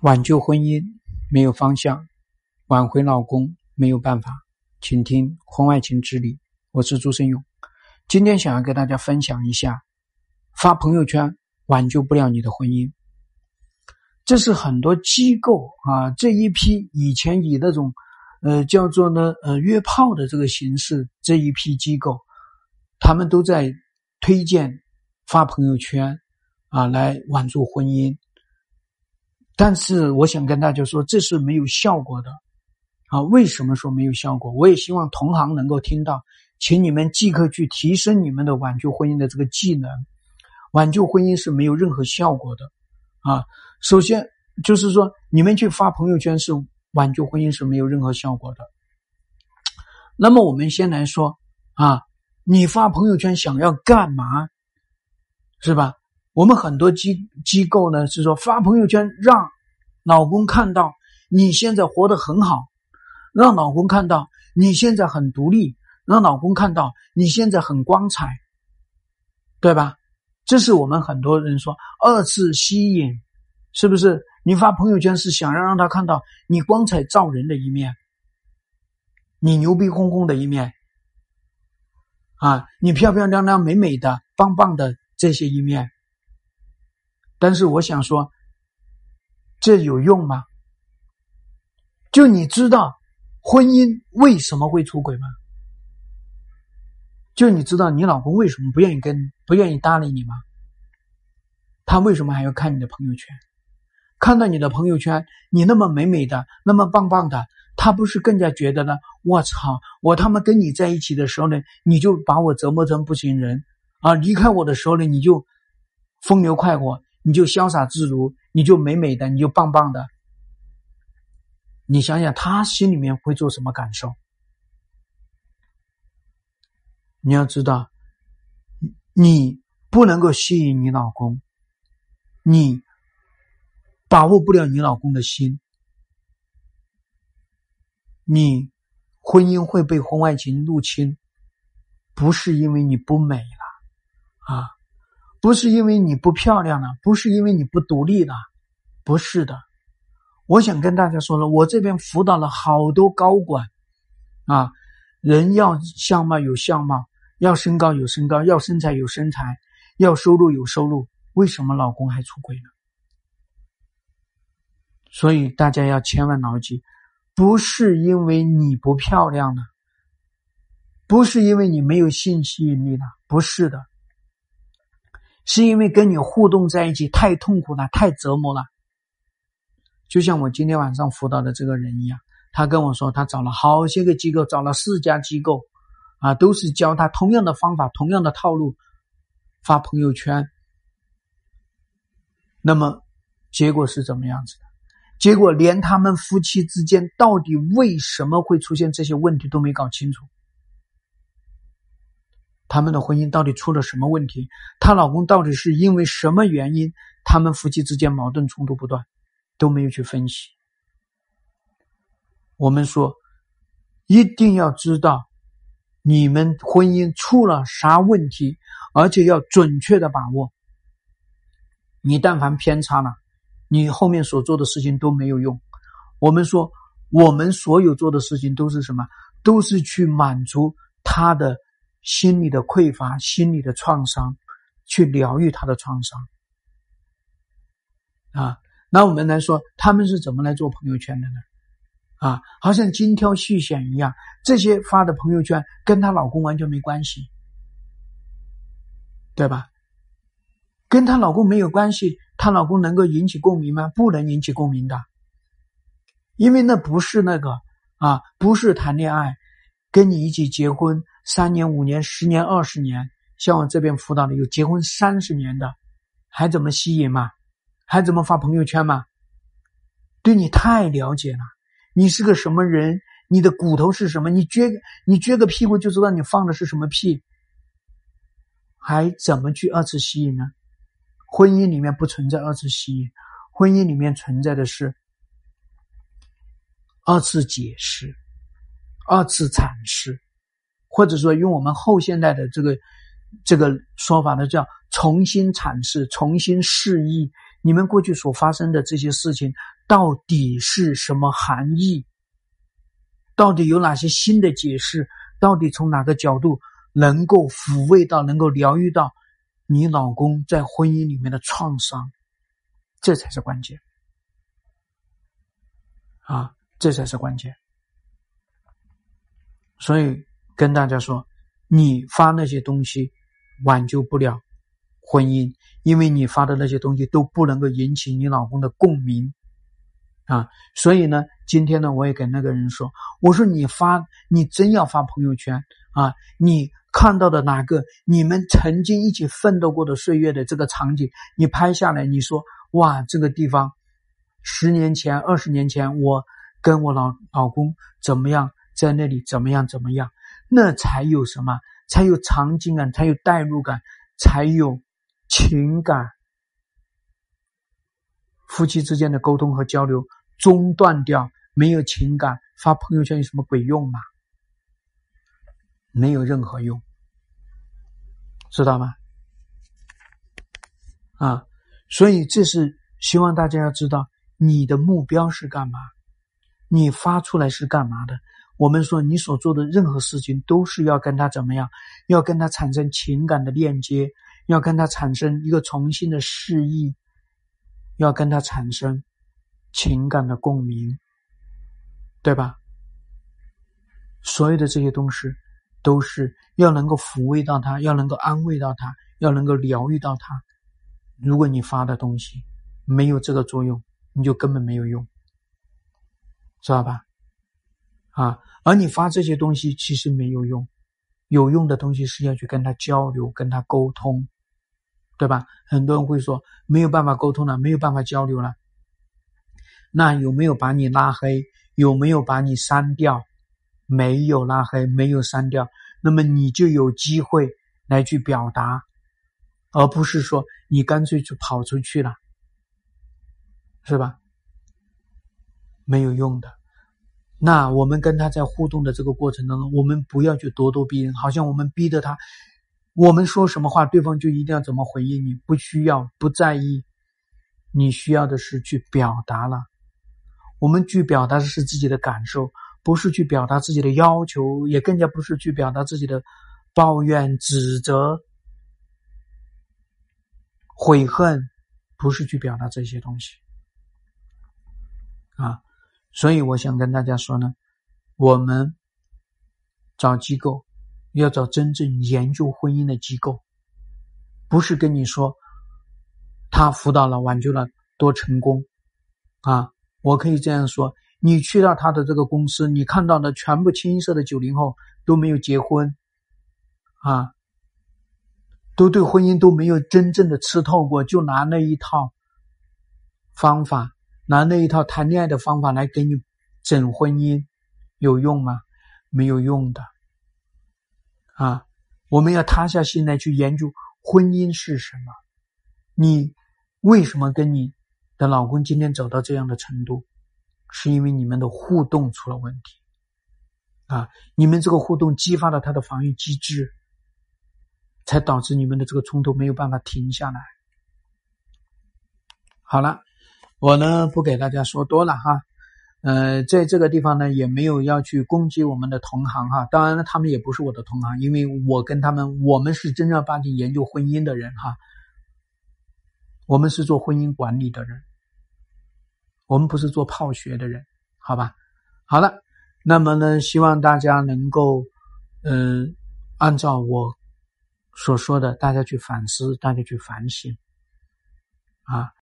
挽救婚姻没有方向，挽回老公没有办法，请听婚外情之旅。我是朱生勇，今天想要跟大家分享一下，发朋友圈挽救不了你的婚姻。这是很多机构啊，这一批以前以那种呃叫做呢呃约炮的这个形式，这一批机构，他们都在推荐发朋友圈啊来挽救婚姻。但是我想跟大家说，这是没有效果的，啊，为什么说没有效果？我也希望同行能够听到，请你们即刻去提升你们的挽救婚姻的这个技能。挽救婚姻是没有任何效果的，啊，首先就是说，你们去发朋友圈是挽救婚姻是没有任何效果的。那么我们先来说，啊，你发朋友圈想要干嘛？是吧？我们很多机机构呢是说发朋友圈让老公看到你现在活得很好，让老公看到你现在很独立，让老公看到你现在很光彩，对吧？这是我们很多人说二次吸引，是不是？你发朋友圈是想要让他看到你光彩照人的一面，你牛逼哄哄的一面，啊，你漂漂亮亮、美美的、棒棒的这些一面。但是我想说，这有用吗？就你知道婚姻为什么会出轨吗？就你知道你老公为什么不愿意跟不愿意搭理你吗？他为什么还要看你的朋友圈？看到你的朋友圈，你那么美美的，那么棒棒的，他不是更加觉得呢？我操！我他妈跟你在一起的时候呢，你就把我折磨成不行人啊！离开我的时候呢，你就风流快活。你就潇洒自如，你就美美的，你就棒棒的。你想想，他心里面会做什么感受？你要知道，你不能够吸引你老公，你把握不了你老公的心，你婚姻会被婚外情入侵，不是因为你不美了啊。不是因为你不漂亮了，不是因为你不独立了，不是的。我想跟大家说了，我这边辅导了好多高管，啊，人要相貌有相貌，要身高有身高，要身材有身材，要收入有收入，为什么老公还出轨呢？所以大家要千万牢记，不是因为你不漂亮了，不是因为你没有性吸引力了，不是的。是因为跟你互动在一起太痛苦了，太折磨了。就像我今天晚上辅导的这个人一样，他跟我说，他找了好些个机构，找了四家机构，啊，都是教他同样的方法、同样的套路，发朋友圈。那么结果是怎么样子的？结果连他们夫妻之间到底为什么会出现这些问题都没搞清楚。他们的婚姻到底出了什么问题？她老公到底是因为什么原因？他们夫妻之间矛盾冲突不断，都没有去分析。我们说，一定要知道你们婚姻出了啥问题，而且要准确的把握。你但凡偏差了，你后面所做的事情都没有用。我们说，我们所有做的事情都是什么？都是去满足他的。心理的匮乏，心理的创伤，去疗愈他的创伤啊。那我们来说，他们是怎么来做朋友圈的呢？啊，好像精挑细选一样，这些发的朋友圈跟她老公完全没关系，对吧？跟她老公没有关系，她老公能够引起共鸣吗？不能引起共鸣的，因为那不是那个啊，不是谈恋爱，跟你一起结婚。三年、五年、十年、二十年，像我这边辅导的有结婚三十年的，还怎么吸引嘛？还怎么发朋友圈嘛？对你太了解了，你是个什么人？你的骨头是什么？你撅你撅个屁股就知道你放的是什么屁，还怎么去二次吸引呢？婚姻里面不存在二次吸引，婚姻里面存在的是二次解释、二次阐释。或者说，用我们后现代的这个这个说法呢，叫重新阐释、重新释义。你们过去所发生的这些事情到底是什么含义？到底有哪些新的解释？到底从哪个角度能够抚慰到、能够疗愈到你老公在婚姻里面的创伤？这才是关键啊！这才是关键。所以跟大家说，你发那些东西挽救不了婚姻，因为你发的那些东西都不能够引起你老公的共鸣啊。所以呢，今天呢，我也跟那个人说，我说你发，你真要发朋友圈啊，你看到的哪个你们曾经一起奋斗过的岁月的这个场景，你拍下来，你说哇，这个地方十年前、二十年前，我跟我老老公怎么样？在那里怎么样怎么样，那才有什么？才有场景感，才有代入感，才有情感。夫妻之间的沟通和交流中断掉，没有情感，发朋友圈有什么鬼用吗？没有任何用，知道吗？啊，所以这是希望大家要知道，你的目标是干嘛？你发出来是干嘛的？我们说，你所做的任何事情都是要跟他怎么样？要跟他产生情感的链接，要跟他产生一个重新的示意，要跟他产生情感的共鸣，对吧？所有的这些东西都是要能够抚慰到他，要能够安慰到他，要能够疗愈到他。如果你发的东西没有这个作用，你就根本没有用，知道吧？啊，而你发这些东西其实没有用，有用的东西是要去跟他交流、跟他沟通，对吧？很多人会说没有办法沟通了，没有办法交流了。那有没有把你拉黑？有没有把你删掉？没有拉黑，没有删掉，那么你就有机会来去表达，而不是说你干脆就跑出去了，是吧？没有用的。那我们跟他在互动的这个过程当中，我们不要去咄咄逼人，好像我们逼着他，我们说什么话，对方就一定要怎么回应你，不需要，不在意，你需要的是去表达了。我们去表达的是自己的感受，不是去表达自己的要求，也更加不是去表达自己的抱怨、指责、悔恨，不是去表达这些东西啊。所以我想跟大家说呢，我们找机构要找真正研究婚姻的机构，不是跟你说他辅导了挽救了多成功啊！我可以这样说：你去到他的这个公司，你看到的全部清一色的九零后都没有结婚啊，都对婚姻都没有真正的吃透过，就拿那一套方法。拿那一套谈恋爱的方法来给你整婚姻，有用吗？没有用的。啊，我们要塌下心来去研究婚姻是什么。你为什么跟你的老公今天走到这样的程度？是因为你们的互动出了问题。啊，你们这个互动激发了他的防御机制，才导致你们的这个冲突没有办法停下来。好了。我呢不给大家说多了哈，呃，在这个地方呢也没有要去攻击我们的同行哈，当然了，他们也不是我的同行，因为我跟他们，我们是正儿八经研究婚姻的人哈，我们是做婚姻管理的人，我们不是做泡学的人，好吧？好了，那么呢，希望大家能够，嗯，按照我所说的，大家去反思，大家去反省，啊。